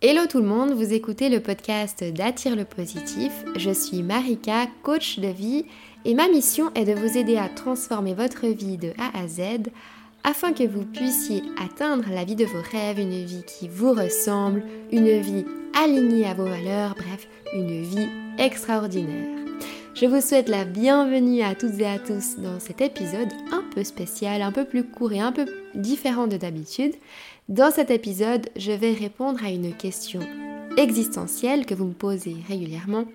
Hello tout le monde, vous écoutez le podcast d'Attire le positif. Je suis Marika, coach de vie, et ma mission est de vous aider à transformer votre vie de A à Z afin que vous puissiez atteindre la vie de vos rêves, une vie qui vous ressemble, une vie alignée à vos valeurs, bref, une vie extraordinaire. Je vous souhaite la bienvenue à toutes et à tous dans cet épisode un peu spécial, un peu plus court et un peu différent de d'habitude. Dans cet épisode, je vais répondre à une question existentielle que vous me posez régulièrement,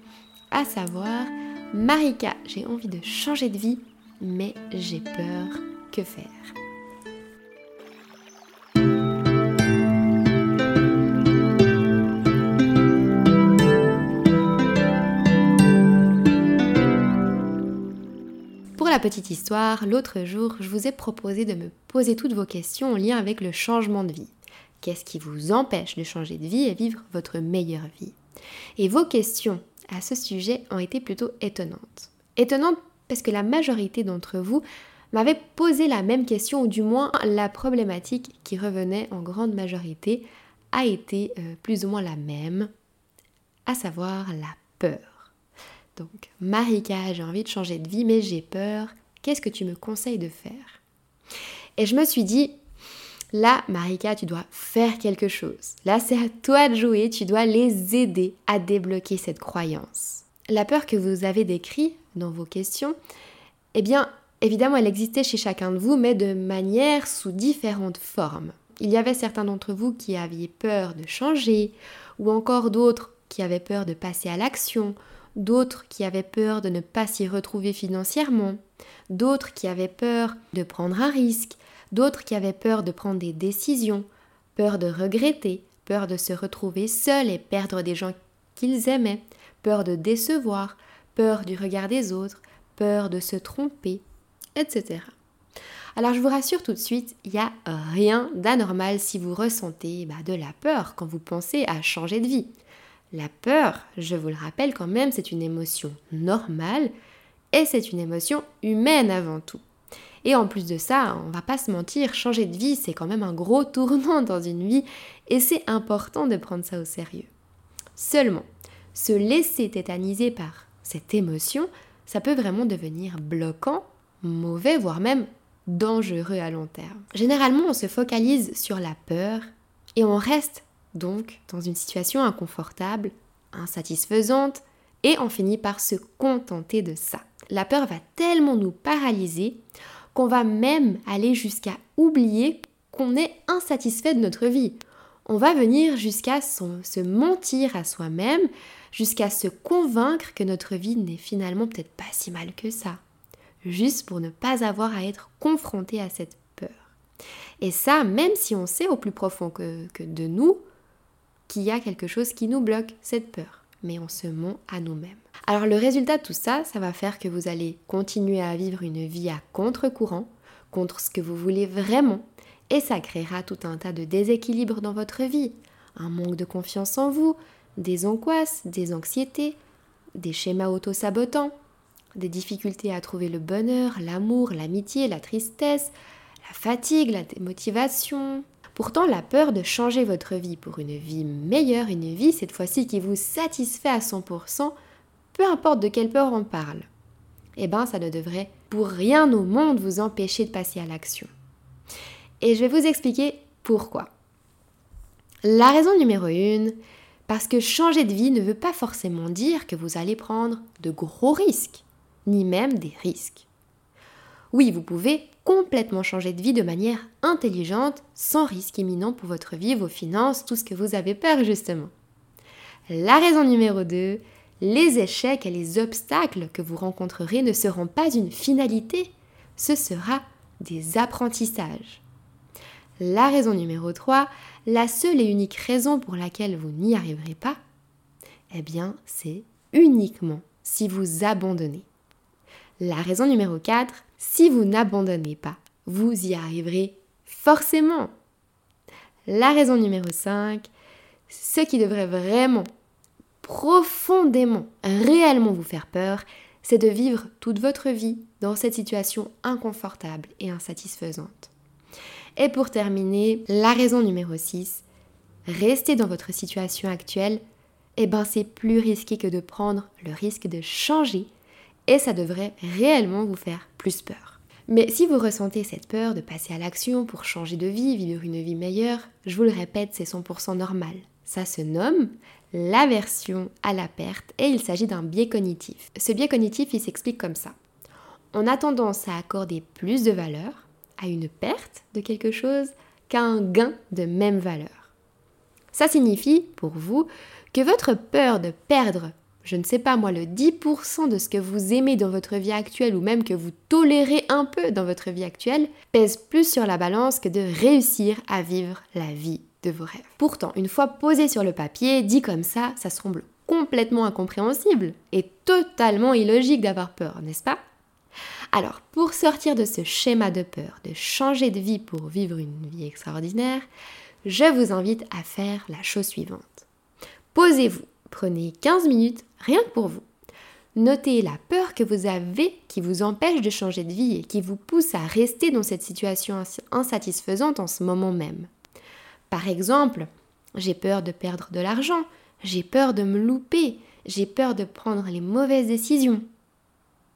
à savoir, Marika, j'ai envie de changer de vie, mais j'ai peur, que faire? La petite histoire, l'autre jour, je vous ai proposé de me poser toutes vos questions en lien avec le changement de vie. Qu'est-ce qui vous empêche de changer de vie et vivre votre meilleure vie? Et vos questions à ce sujet ont été plutôt étonnantes. Étonnantes parce que la majorité d'entre vous m'avait posé la même question, ou du moins la problématique qui revenait en grande majorité a été euh, plus ou moins la même, à savoir la peur. Donc, Marika, j'ai envie de changer de vie, mais j'ai peur. Qu'est-ce que tu me conseilles de faire? Et je me suis dit, là, Marika, tu dois faire quelque chose. Là, c'est à toi de jouer, tu dois les aider à débloquer cette croyance. La peur que vous avez décrite dans vos questions, eh bien, évidemment, elle existait chez chacun de vous, mais de manière sous différentes formes. Il y avait certains d'entre vous qui aviez peur de changer, ou encore d'autres qui avaient peur de passer à l'action, d'autres qui avaient peur de ne pas s'y retrouver financièrement, d'autres qui avaient peur de prendre un risque, d'autres qui avaient peur de prendre des décisions, peur de regretter, peur de se retrouver seuls et perdre des gens qu'ils aimaient, peur de décevoir, peur du regard des autres, peur de se tromper, etc. Alors je vous rassure tout de suite, il n'y a rien d'anormal si vous ressentez bah, de la peur quand vous pensez à changer de vie. La peur, je vous le rappelle quand même, c'est une émotion normale et c'est une émotion humaine avant tout. Et en plus de ça, on va pas se mentir, changer de vie, c'est quand même un gros tournant dans une vie et c'est important de prendre ça au sérieux. Seulement, se laisser tétaniser par cette émotion, ça peut vraiment devenir bloquant, mauvais, voire même dangereux à long terme. Généralement, on se focalise sur la peur et on reste donc dans une situation inconfortable, insatisfaisante, et on finit par se contenter de ça. La peur va tellement nous paralyser qu'on va même aller jusqu'à oublier qu'on est insatisfait de notre vie. On va venir jusqu'à se mentir à soi-même, jusqu'à se convaincre que notre vie n'est finalement peut-être pas si mal que ça, juste pour ne pas avoir à être confronté à cette peur. Et ça, même si on sait au plus profond que, de nous qu'il y a quelque chose qui nous bloque, cette peur. Mais on se ment à nous-mêmes. Alors le résultat de tout ça, ça va faire que vous allez continuer à vivre une vie à contre-courant, contre ce que vous voulez vraiment, et ça créera tout un tas de déséquilibres dans votre vie. Un manque de confiance en vous, des angoisses, des anxiétés, des schémas auto-sabotants, des difficultés à trouver le bonheur, l'amour, l'amitié, la tristesse, la fatigue, la démotivation, Pourtant, la peur de changer votre vie pour une vie meilleure, une vie cette fois-ci qui vous satisfait à 100%, peu importe de quelle peur on parle, eh bien ça ne devrait pour rien au monde vous empêcher de passer à l'action. Et je vais vous expliquer pourquoi. La raison numéro une, parce que changer de vie ne veut pas forcément dire que vous allez prendre de gros risques, ni même des risques. Oui, vous pouvez complètement changer de vie de manière intelligente, sans risque imminent pour votre vie, vos finances, tout ce que vous avez peur justement. La raison numéro 2, les échecs et les obstacles que vous rencontrerez ne seront pas une finalité, ce sera des apprentissages. La raison numéro 3, la seule et unique raison pour laquelle vous n'y arriverez pas, eh bien, c'est uniquement si vous abandonnez. La raison numéro 4, si vous n'abandonnez pas, vous y arriverez forcément. La raison numéro 5, ce qui devrait vraiment, profondément, réellement vous faire peur, c'est de vivre toute votre vie dans cette situation inconfortable et insatisfaisante. Et pour terminer, la raison numéro 6, rester dans votre situation actuelle, eh ben c'est plus risqué que de prendre le risque de changer et ça devrait réellement vous faire plus peur. Mais si vous ressentez cette peur de passer à l'action pour changer de vie, vivre une vie meilleure, je vous le répète, c'est 100% normal. Ça se nomme l'aversion à la perte et il s'agit d'un biais cognitif. Ce biais cognitif, il s'explique comme ça. On a tendance à accorder plus de valeur à une perte de quelque chose qu'à un gain de même valeur. Ça signifie, pour vous, que votre peur de perdre, je ne sais pas moi, le 10% de ce que vous aimez dans votre vie actuelle ou même que vous tolérez un peu dans votre vie actuelle, pèse plus sur la balance que de réussir à vivre la vie de vos rêves. Pourtant, une fois posé sur le papier, dit comme ça, ça semble complètement incompréhensible et totalement illogique d'avoir peur, n'est-ce pas? Alors, pour sortir de ce schéma de peur, de changer de vie pour vivre une vie extraordinaire, je vous invite à faire la chose suivante. Posez-vous, prenez 15 minutes rien que pour vous. Notez la peur que vous avez qui vous empêche de changer de vie et qui vous pousse à rester dans cette situation insatisfaisante en ce moment même. Par exemple, j'ai peur de perdre de l'argent, j'ai peur de me louper, j'ai peur de prendre les mauvaises décisions,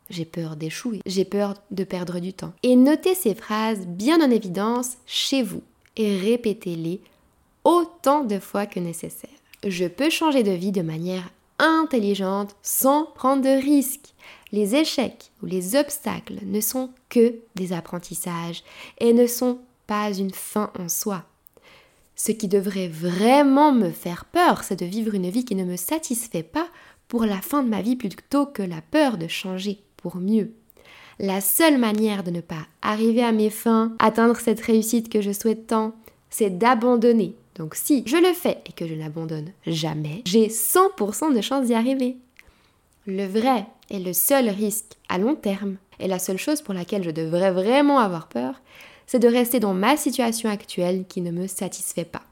j'ai peur d'échouer, j'ai peur de perdre du temps. Et notez ces phrases bien en évidence chez vous et répétez-les autant de fois que nécessaire. Je peux changer de vie de manière intelligente sans prendre de risques. Les échecs ou les obstacles ne sont que des apprentissages et ne sont pas une fin en soi. Ce qui devrait vraiment me faire peur, c'est de vivre une vie qui ne me satisfait pas pour la fin de ma vie plutôt que la peur de changer pour mieux. La seule manière de ne pas arriver à mes fins, atteindre cette réussite que je souhaite tant, c'est d'abandonner. Donc si je le fais et que je n'abandonne jamais, j'ai 100% de chance d'y arriver. Le vrai et le seul risque à long terme, et la seule chose pour laquelle je devrais vraiment avoir peur, c'est de rester dans ma situation actuelle qui ne me satisfait pas.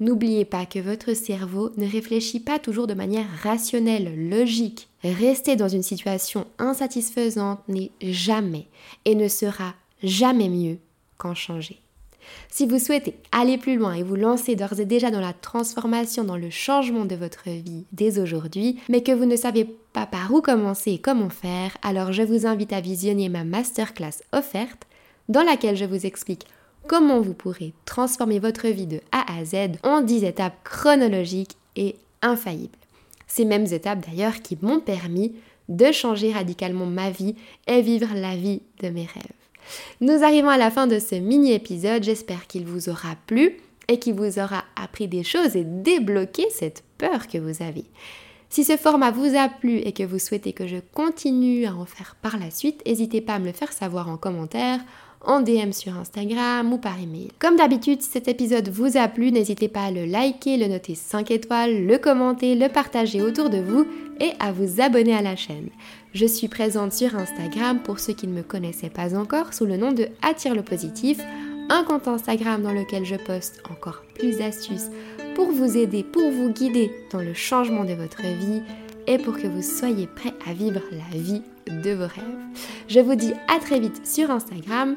N'oubliez pas que votre cerveau ne réfléchit pas toujours de manière rationnelle, logique. Rester dans une situation insatisfaisante n'est jamais et ne sera jamais mieux qu'en changer. Si vous souhaitez aller plus loin et vous lancer d'ores et déjà dans la transformation, dans le changement de votre vie dès aujourd'hui, mais que vous ne savez pas par où commencer et comment faire, alors je vous invite à visionner ma masterclass offerte dans laquelle je vous explique comment vous pourrez transformer votre vie de A à Z en 10 étapes chronologiques et infaillibles. Ces mêmes étapes d'ailleurs qui m'ont permis de changer radicalement ma vie et vivre la vie de mes rêves. Nous arrivons à la fin de ce mini-épisode, j'espère qu'il vous aura plu et qu'il vous aura appris des choses et débloqué cette peur que vous avez. Si ce format vous a plu et que vous souhaitez que je continue à en faire par la suite, n'hésitez pas à me le faire savoir en commentaire, en DM sur Instagram ou par email. Comme d'habitude, si cet épisode vous a plu, n'hésitez pas à le liker, le noter 5 étoiles, le commenter, le partager autour de vous et à vous abonner à la chaîne. Je suis présente sur Instagram pour ceux qui ne me connaissaient pas encore sous le nom de Attire le positif, un compte Instagram dans lequel je poste encore plus d'astuces pour vous aider, pour vous guider dans le changement de votre vie et pour que vous soyez prêts à vivre la vie de vos rêves. Je vous dis à très vite sur Instagram